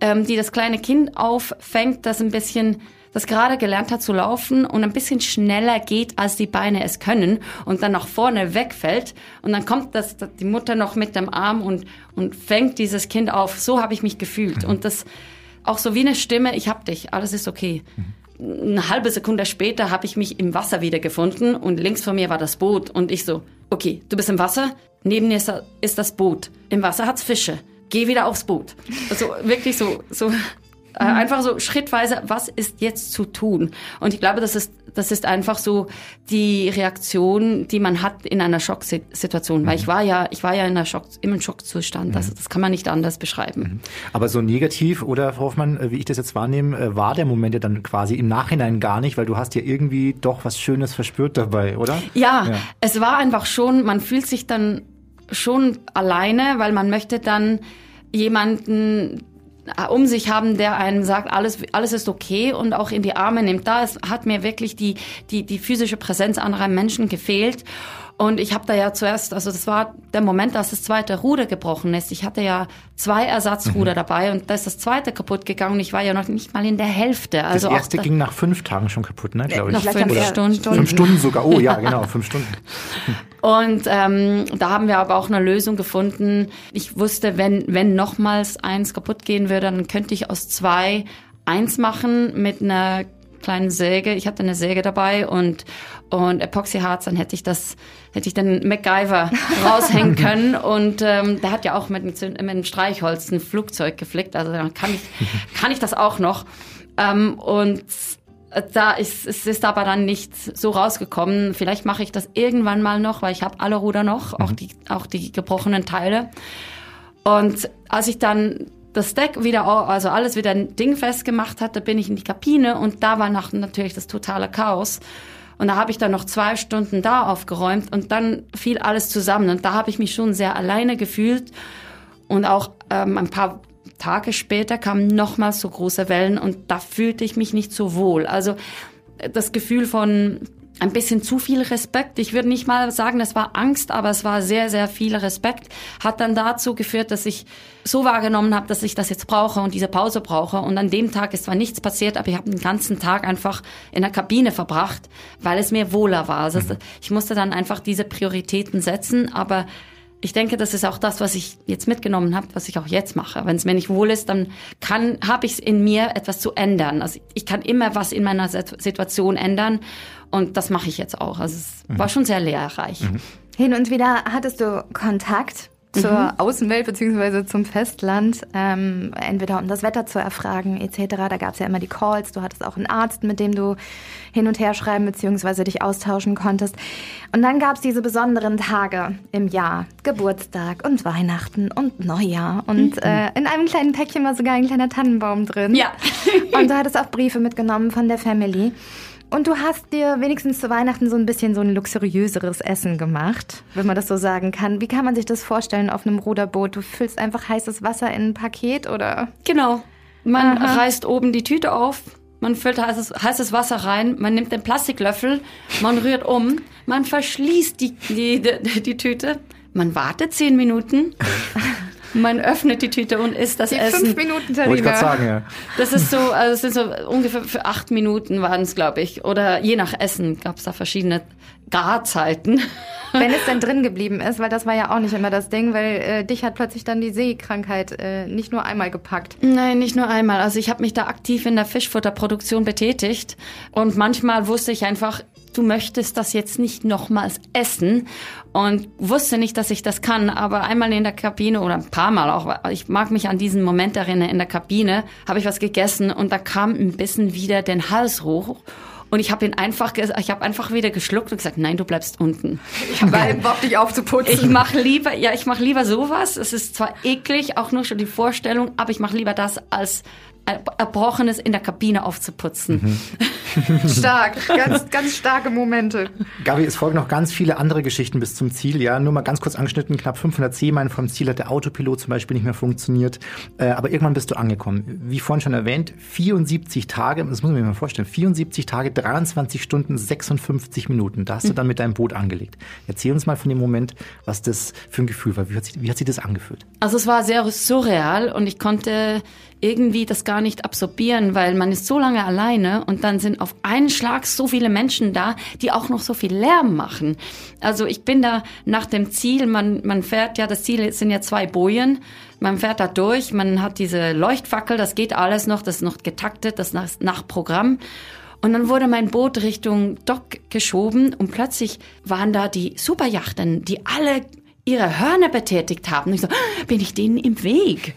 ähm, die das kleine Kind auffängt, das ein bisschen das gerade gelernt hat zu laufen und ein bisschen schneller geht, als die Beine es können und dann nach vorne wegfällt und dann kommt das, die Mutter noch mit dem Arm und, und fängt dieses Kind auf. So habe ich mich gefühlt mhm. und das auch so wie eine Stimme, ich hab dich, alles ist okay. Mhm. Eine halbe Sekunde später habe ich mich im Wasser wiedergefunden und links von mir war das Boot und ich so, okay, du bist im Wasser, neben dir ist das Boot. Im Wasser hat's Fische geh wieder aufs Boot. Also wirklich so, so äh, einfach so schrittweise, was ist jetzt zu tun? Und ich glaube, das ist, das ist einfach so die Reaktion, die man hat in einer Schocksituation. Mhm. Weil ich war ja, ich war ja in einer Schock, im Schockzustand. Das, mhm. das kann man nicht anders beschreiben. Mhm. Aber so negativ, oder Frau Hoffmann, äh, wie ich das jetzt wahrnehme, äh, war der Moment ja dann quasi im Nachhinein gar nicht, weil du hast ja irgendwie doch was Schönes verspürt dabei, oder? Ja, ja. es war einfach schon, man fühlt sich dann schon alleine, weil man möchte dann jemanden äh, um sich haben, der einem sagt, alles, alles ist okay und auch in die Arme nimmt. Da hat mir wirklich die, die, die physische Präsenz anderer Menschen gefehlt. Und ich habe da ja zuerst, also das war der Moment, dass das zweite Ruder gebrochen ist. Ich hatte ja zwei Ersatzruder mhm. dabei und da ist das zweite kaputt gegangen und ich war ja noch nicht mal in der Hälfte. Also das erste ging nach fünf Tagen schon kaputt, ne, glaube ich. Noch fünf Oder Stunden. Fünf Stunden sogar, oh ja, genau, fünf Stunden. Und ähm, da haben wir aber auch eine Lösung gefunden. Ich wusste, wenn, wenn nochmals eins kaputt gehen würde, dann könnte ich aus zwei eins machen mit einer kleinen Säge. Ich hatte eine Säge dabei und, und Epoxyharz, dann hätte ich das, hätte ich den MacGyver raushängen können. Und ähm, der hat ja auch mit, mit, einem Streichholz ein Flugzeug geflickt. Also dann kann ich, kann ich das auch noch. Ähm, und da ist es ist aber dann nicht so rausgekommen. Vielleicht mache ich das irgendwann mal noch, weil ich habe alle Ruder noch, mhm. auch die auch die gebrochenen Teile. Und als ich dann das Deck wieder, also alles wieder dingfest gemacht hatte, bin ich in die Kabine und da war nach, natürlich das totale Chaos. Und da habe ich dann noch zwei Stunden da aufgeräumt und dann fiel alles zusammen. Und da habe ich mich schon sehr alleine gefühlt. Und auch ähm, ein paar Tage später kamen nochmals so große Wellen und da fühlte ich mich nicht so wohl. Also das Gefühl von ein bisschen zu viel Respekt. Ich würde nicht mal sagen, es war Angst, aber es war sehr, sehr viel Respekt. Hat dann dazu geführt, dass ich so wahrgenommen habe, dass ich das jetzt brauche und diese Pause brauche. Und an dem Tag ist zwar nichts passiert, aber ich habe den ganzen Tag einfach in der Kabine verbracht, weil es mir wohler war. Also mhm. ich musste dann einfach diese Prioritäten setzen, aber ich denke, das ist auch das, was ich jetzt mitgenommen habe, was ich auch jetzt mache. Wenn es mir nicht wohl ist, dann kann, habe ich es in mir, etwas zu ändern. Also ich kann immer was in meiner Situation ändern und das mache ich jetzt auch. Also es mhm. war schon sehr lehrreich. Mhm. Hin und wieder hattest du Kontakt zur mhm. Außenwelt beziehungsweise zum Festland, ähm, entweder um das Wetter zu erfragen etc. Da gab es ja immer die Calls. Du hattest auch einen Arzt, mit dem du hin und her schreiben beziehungsweise dich austauschen konntest. Und dann gab es diese besonderen Tage im Jahr, Geburtstag und Weihnachten und Neujahr. Und mhm. äh, in einem kleinen Päckchen war sogar ein kleiner Tannenbaum drin. Ja. und du hattest auch Briefe mitgenommen von der Family. Und du hast dir wenigstens zu Weihnachten so ein bisschen so ein luxuriöseres Essen gemacht, wenn man das so sagen kann. Wie kann man sich das vorstellen auf einem Ruderboot? Du füllst einfach heißes Wasser in ein Paket oder? Genau. Man Aha. reißt oben die Tüte auf, man füllt heißes, heißes Wasser rein, man nimmt den Plastiklöffel, man rührt um, man verschließt die, die, die, die Tüte, man wartet zehn Minuten, man öffnet die Tüte und isst das die Essen. Fünf Minuten Terrine. Wollte ich gerade sagen, ja. Das ist so, also es sind so ungefähr für acht Minuten waren es, glaube ich. Oder je nach Essen gab es da verschiedene Garzeiten. Wenn es denn drin geblieben ist, weil das war ja auch nicht immer das Ding, weil äh, dich hat plötzlich dann die Seekrankheit äh, nicht nur einmal gepackt. Nein, nicht nur einmal. Also ich habe mich da aktiv in der Fischfutterproduktion betätigt und manchmal wusste ich einfach, du möchtest das jetzt nicht nochmals essen und wusste nicht, dass ich das kann, aber einmal in der Kabine oder ein paar Mal auch, ich mag mich an diesen Moment erinnern, in der Kabine habe ich was gegessen und da kam ein bisschen wieder den Hals hoch und ich habe ihn einfach, ich habe einfach wieder geschluckt und gesagt, nein, du bleibst unten. Ich habe Bock, dich aufzuputzen. Ich mache lieber, ja, ich mache lieber sowas. Es ist zwar eklig, auch nur schon die Vorstellung, aber ich mache lieber das als Erbrochenes in der Kabine aufzuputzen. Mhm. Stark, ganz, ganz starke Momente. Gabi, es folgen noch ganz viele andere Geschichten bis zum Ziel. Ja, nur mal ganz kurz angeschnitten, knapp 500 Seemeilen vom Ziel hat der Autopilot zum Beispiel nicht mehr funktioniert. Äh, aber irgendwann bist du angekommen. Wie vorhin schon erwähnt, 74 Tage, das muss man sich mal vorstellen, 74 Tage, 23 Stunden, 56 Minuten. Da hast du mhm. dann mit deinem Boot angelegt. Erzähl uns mal von dem Moment, was das für ein Gefühl war. Wie hat sich, wie hat sich das angefühlt? Also es war sehr surreal und ich konnte irgendwie das gar nicht absorbieren, weil man ist so lange alleine und dann sind auf einen Schlag so viele Menschen da, die auch noch so viel Lärm machen. Also ich bin da nach dem Ziel, man, man fährt ja, das Ziel sind ja zwei Bojen, man fährt da durch, man hat diese Leuchtfackel, das geht alles noch, das ist noch getaktet, das nach, nach Programm. Und dann wurde mein Boot Richtung Dock geschoben und plötzlich waren da die Superjachten, die alle ihre Hörner betätigt haben. Und ich so, ah, bin ich denen im Weg?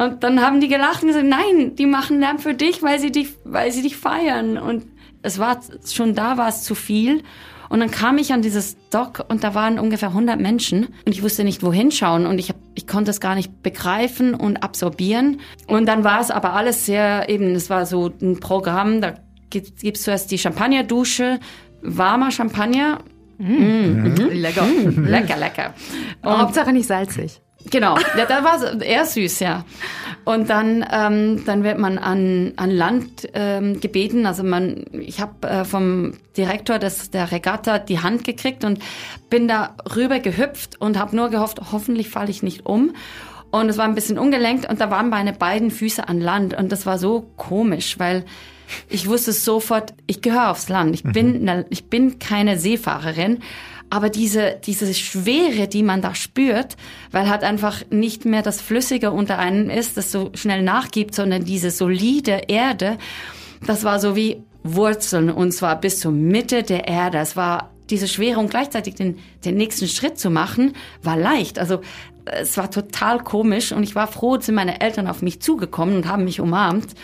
Und dann haben die gelacht und gesagt, nein, die machen Lärm für dich, weil sie dich, weil sie dich feiern. Und es war schon da war es zu viel. Und dann kam ich an dieses Dock und da waren ungefähr 100 Menschen und ich wusste nicht, wohin schauen und ich, hab, ich konnte es gar nicht begreifen und absorbieren. Und dann war es aber alles sehr eben, es war so ein Programm, da gibt es zuerst die Champagnerdusche, warmer Champagner. Mm. Mm. Mhm. Lecker. Mm. Lecker, lecker. Und Hauptsache nicht salzig. Genau, ja, da war eher süß, ja. Und dann, ähm, dann wird man an, an Land ähm, gebeten. Also man, ich habe äh, vom Direktor des, der Regatta die Hand gekriegt und bin da rüber gehüpft und habe nur gehofft, hoffentlich falle ich nicht um. Und es war ein bisschen ungelenkt und da waren meine beiden Füße an Land und das war so komisch, weil ich wusste sofort, ich gehöre aufs Land. Ich bin, mhm. ich bin keine Seefahrerin. Aber diese, diese Schwere, die man da spürt, weil halt einfach nicht mehr das Flüssige unter einem ist, das so schnell nachgibt, sondern diese solide Erde, das war so wie Wurzeln und zwar bis zur Mitte der Erde. Es war diese Schwere und gleichzeitig den, den nächsten Schritt zu machen, war leicht. Also es war total komisch und ich war froh, sind meine Eltern auf mich zugekommen und haben mich umarmt.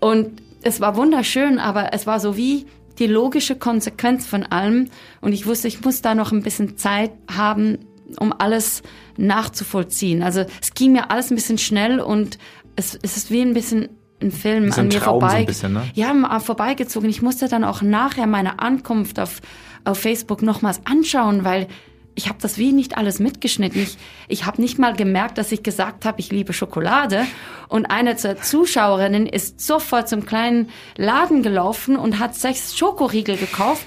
Und es war wunderschön, aber es war so wie die logische Konsequenz von allem. Und ich wusste, ich muss da noch ein bisschen Zeit haben, um alles nachzuvollziehen. Also es ging mir alles ein bisschen schnell und es, es ist wie ein bisschen ein Film so an mir Traum vorbei, so ein bisschen, ne? ja, vorbeigezogen. Ich musste dann auch nachher meine Ankunft auf, auf Facebook nochmals anschauen, weil ich habe das wie nicht alles mitgeschnitten. Ich, ich habe nicht mal gemerkt, dass ich gesagt habe, ich liebe Schokolade. Und eine der Zuschauerinnen ist sofort zum kleinen Laden gelaufen und hat sechs Schokoriegel gekauft.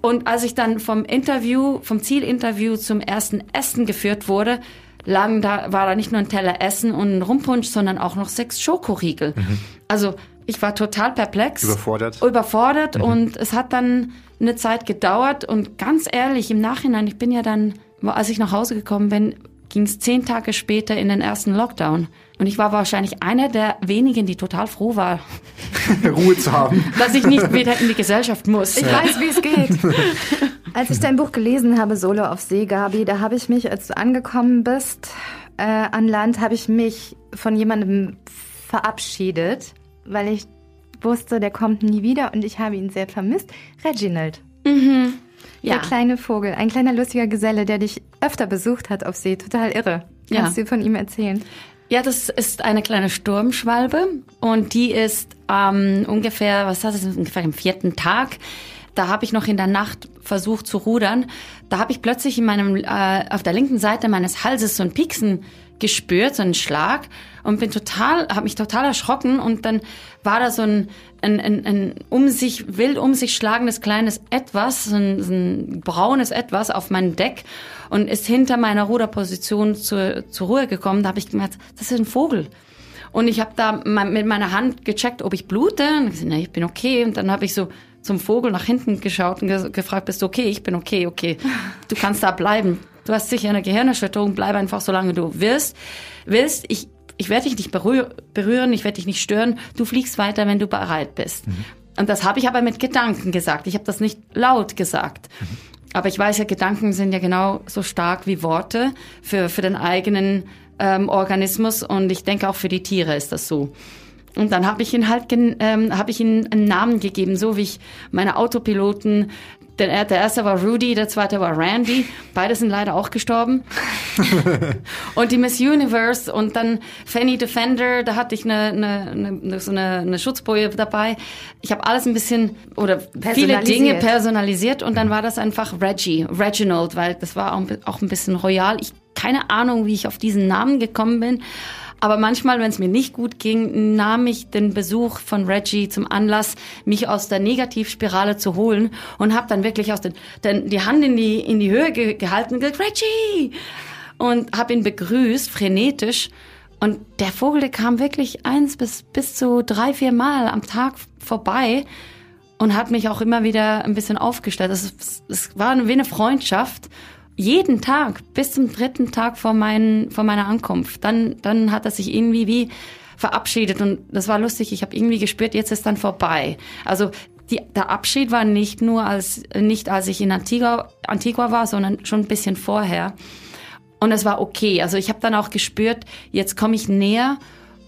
Und als ich dann vom Interview, vom Zielinterview zum ersten Essen geführt wurde, lagen da, war da nicht nur ein Teller Essen und ein Rumpunsch, sondern auch noch sechs Schokoriegel. Also ich war total perplex. Überfordert. Überfordert und es hat dann eine Zeit gedauert und ganz ehrlich, im Nachhinein, ich bin ja dann, als ich nach Hause gekommen bin, ging es zehn Tage später in den ersten Lockdown. Und ich war wahrscheinlich einer der wenigen, die total froh war, Ruhe zu haben. dass ich nicht wieder in die Gesellschaft muss. Ich weiß, wie es geht. Als ich dein Buch gelesen habe, Solo auf See, Gabi, da habe ich mich, als du angekommen bist äh, an Land, habe ich mich von jemandem verabschiedet, weil ich wusste, der kommt nie wieder und ich habe ihn sehr vermisst. Reginald. Ja. Der kleine Vogel, ein kleiner lustiger Geselle, der dich öfter besucht hat auf See. Total irre. Ja. Kannst du von ihm erzählen? Ja, das ist eine kleine Sturmschwalbe und die ist ähm, ungefähr, was heißt das, ungefähr im vierten Tag. Da habe ich noch in der Nacht versucht zu rudern. Da habe ich plötzlich in meinem äh, auf der linken Seite meines Halses so ein Pieksen gespürt, so einen Schlag und bin total, habe mich total erschrocken und dann war da so ein, ein, ein, ein um sich wild um sich schlagendes kleines Etwas, so ein, so ein braunes Etwas auf meinem Deck und ist hinter meiner Ruderposition zur, zur Ruhe gekommen. Da habe ich gemerkt, das ist ein Vogel. Und ich habe da mit meiner Hand gecheckt, ob ich blute. Und gesagt, nee, ich bin okay. Und dann habe ich so zum Vogel nach hinten geschaut und ge gefragt, bist du okay? Ich bin okay, okay. Du kannst da bleiben. Du hast sicher eine Gehirnerschütterung, bleib einfach so lange du wirst. willst. Ich, ich werde dich nicht berühr berühren, ich werde dich nicht stören. Du fliegst weiter, wenn du bereit bist. Und das habe ich aber mit Gedanken gesagt. Ich habe das nicht laut gesagt. Aber ich weiß ja, Gedanken sind ja genau so stark wie Worte für, für den eigenen ähm, Organismus und ich denke auch für die Tiere ist das so. Und dann habe ich ihn halt, ähm, habe ich ihm einen Namen gegeben, so wie ich meine Autopiloten, der, der erste war Rudy, der zweite war Randy, beide sind leider auch gestorben. und die Miss Universe und dann Fanny Defender, da hatte ich eine, eine, eine, so eine, eine Schutzboje dabei. Ich habe alles ein bisschen oder viele Dinge Personalisiert. und dann war das einfach Reggie, Reginald, weil das war auch, auch ein bisschen royal. Ich keine Ahnung, wie ich auf diesen Namen gekommen bin. Aber manchmal, wenn es mir nicht gut ging, nahm ich den Besuch von Reggie zum Anlass, mich aus der Negativspirale zu holen und habe dann wirklich aus den, den, die Hand in die, in die Höhe ge gehalten und gesagt, Reggie! Und habe ihn begrüßt, frenetisch. Und der Vogel, der kam wirklich eins bis, bis zu drei, vier Mal am Tag vorbei und hat mich auch immer wieder ein bisschen aufgestellt. Es, war wie eine Freundschaft. Jeden Tag, bis zum dritten Tag vor, mein, vor meiner Ankunft. Dann, dann hat er sich irgendwie wie verabschiedet und das war lustig. Ich habe irgendwie gespürt, jetzt ist dann vorbei. Also die, der Abschied war nicht nur als nicht als ich in Antigua, Antigua war, sondern schon ein bisschen vorher. Und es war okay. Also ich habe dann auch gespürt, jetzt komme ich näher.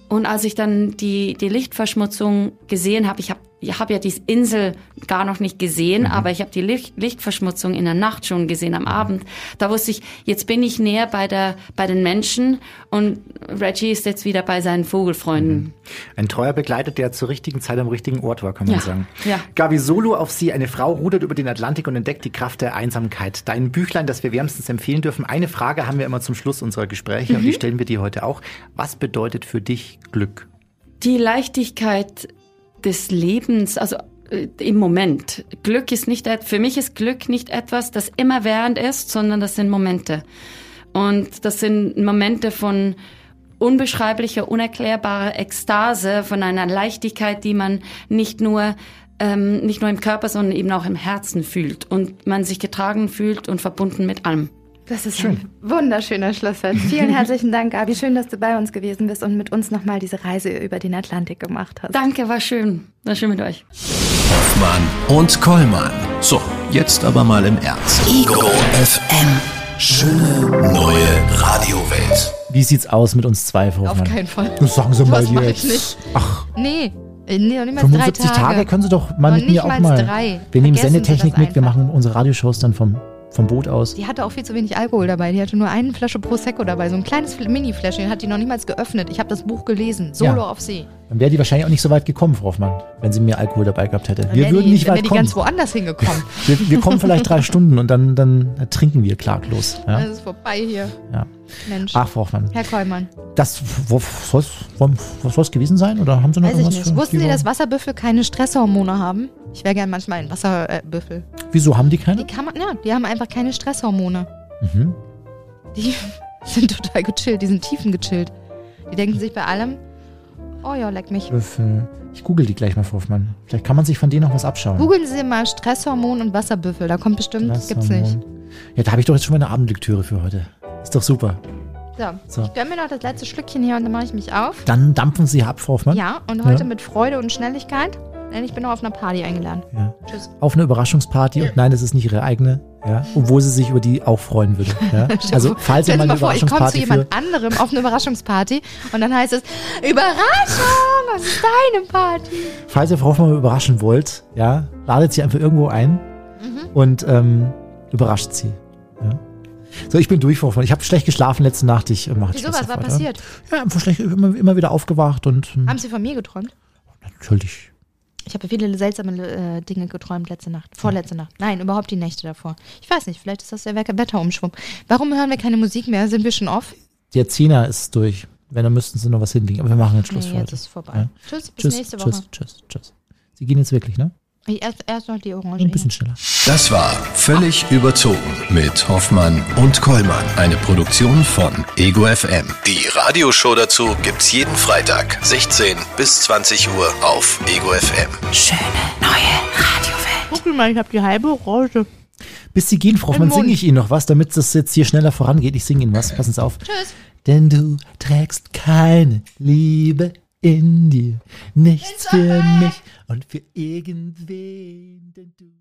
Und als ich dann die, die Lichtverschmutzung gesehen habe, ich habe ich hab ja diese Insel gar noch nicht gesehen, aber ich habe die Licht, Lichtverschmutzung in der Nacht schon gesehen, am Abend. Da wusste ich, jetzt bin ich näher bei, der, bei den Menschen und Reggie ist jetzt wieder bei seinen Vogelfreunden. Ein treuer Begleiter, der zur richtigen Zeit am richtigen Ort war, kann man Ja, sagen. ja. Gabi Solo auf Sie, eine Frau rudert über den Atlantik und entdeckt die Kraft der Einsamkeit. Dein Büchlein, das wir wärmstens empfehlen dürfen. Eine Frage haben wir immer zum Schluss unserer Gespräche und die stellen wir dir heute auch. Was bedeutet für dich Glück? Die Leichtigkeit des Lebens, also äh, im Moment. Glück ist nicht, für mich ist Glück nicht etwas, das immerwährend ist, sondern das sind Momente. Und das sind Momente von unbeschreiblicher, unerklärbarer Ekstase, von einer Leichtigkeit, die man nicht nur ähm, nicht nur im Körper, sondern eben auch im Herzen fühlt und man sich getragen fühlt und verbunden mit allem. Das ist ein wunderschöner Schlusssatz. Vielen herzlichen Dank, Gabi. Schön, dass du bei uns gewesen bist und mit uns nochmal diese Reise über den Atlantik gemacht hast. Danke, war schön. War schön mit euch. Hoffmann und Kollmann. So, jetzt aber mal im Ernst. Ego FM. Schöne neue Radiowelt. Wie sieht's aus mit uns zwei, Frau Auf Hoffmann? keinen Fall. Das sagen Sie mal Das mach ich jetzt. nicht. Ach, Nee, Äh, Nee, noch nicht mal 75 drei Tage. Tage. können Sie doch mal Noch mit mir auch mal drei. Wir nehmen Vergessen Sendetechnik mit, wir machen unsere Radioshows dann vom, vom Boot aus. Die hatte auch viel zu wenig Alkohol dabei. Die hatte nur eine Flasche Prosecco dabei. So ein kleines Fl- Mini-Fläschchen. Hat die noch niemals geöffnet. Ich habe das Buch gelesen. Solo Ja. auf See. Dann wäre die wahrscheinlich auch nicht so weit gekommen, Frau Hoffmann, wenn sie mehr Alkohol dabei gehabt hätte. Wir würden die, nicht weit die kommen. ganz woanders hingekommen. Wir, wir kommen vielleicht drei Stunden und dann, dann trinken wir klaglos. Ja? Das ist vorbei hier. Ja. Mensch. Ach, Frau Hoffmann. Herr Kollmann. Das soll es gewesen sein? Oder haben Sie noch Weiß ich irgendwas nicht. für Wussten Sie, dass Wasserbüffel keine Stresshormone haben? Ich wäre gerne manchmal ein Wasserbüffel. Wieso haben die keine? Die man, ja, die haben einfach keine Stresshormone. Mhm. Die sind total gechillt, die sind tiefengechillt. Die denken sich bei allem, oh ja, leck mich. Würfel. Ich google die gleich mal, Frau Hoffmann. Vielleicht kann man sich von denen noch was abschauen. Googeln Sie mal Stresshormon und Wasserbüffel, da kommt bestimmt, Das gibt's nicht. Ja, da habe ich doch jetzt schon meine Abendlektüre für heute. Ist doch super. So, So. ich gönn mir noch das letzte Schlückchen hier und dann mache ich mich auf. Dann dampfen Sie ab, Frau Hoffmann. Ja, und heute Ja. mit Freude und Schnelligkeit, denn ich bin noch auf einer Party eingeladen. Ja. Tschüss. Auf eine Überraschungsparty. Und nein, das ist nicht Ihre eigene. Ja. Obwohl sie sich über die auch freuen würde. Ja. Also, falls ihr mal eine vor, ich komme zu Überraschungsparty jemand anderem auf eine Überraschungsparty und dann heißt es, Überraschung, was ist deine Party? Falls ihr Frau Hoffmann überraschen wollt, ja, ladet sie einfach irgendwo ein Mhm. und ähm, überrascht sie. Ja. So, ich bin durch, Frau Hoffmann. Ich habe schlecht geschlafen letzte Nacht. Ich äh, mache Wieso, was war passiert? Ja, einfach schlecht, immer, immer wieder aufgewacht und ähm, Haben Sie von mir geträumt? natürlich. Ich habe viele seltsame äh, Dinge geträumt letzte Nacht. Vorletzte Nacht. Nein, überhaupt die Nächte davor. Ich weiß nicht, vielleicht ist das der Wetter- Wetterumschwung. Warum hören wir keine Musik mehr? Sind wir schon off? Der Zehner ist durch. Wenn, dann müssten sie noch was hinlegen. Aber wir machen jetzt Schluss Nee, für jetzt heute. ist vorbei. Ja. Tschüss, bis Tschüss, nächste Woche. tschüss, tschüss, tschüss. Sie gehen jetzt wirklich, ne? Ich, erst, erst noch die Orange. Ein bisschen schneller. Das war Völlig überzogen mit Hoffmann und Kollmann. Eine Produktion von Ego FM. Die Radioshow dazu gibt's jeden Freitag, 16 bis 20 Uhr auf Ego FM. Schöne neue Radiowelt. Guck mal, ich habe die halbe Orange. Bis Sie gehen, Frau Hoffmann, singe ich Ihnen noch was, damit das jetzt hier schneller vorangeht. Ich singe Ihnen was. Passen Sie auf. Tschüss. Denn du trägst keine Liebe in dir. Nichts für mich und für irgendwen, denn du.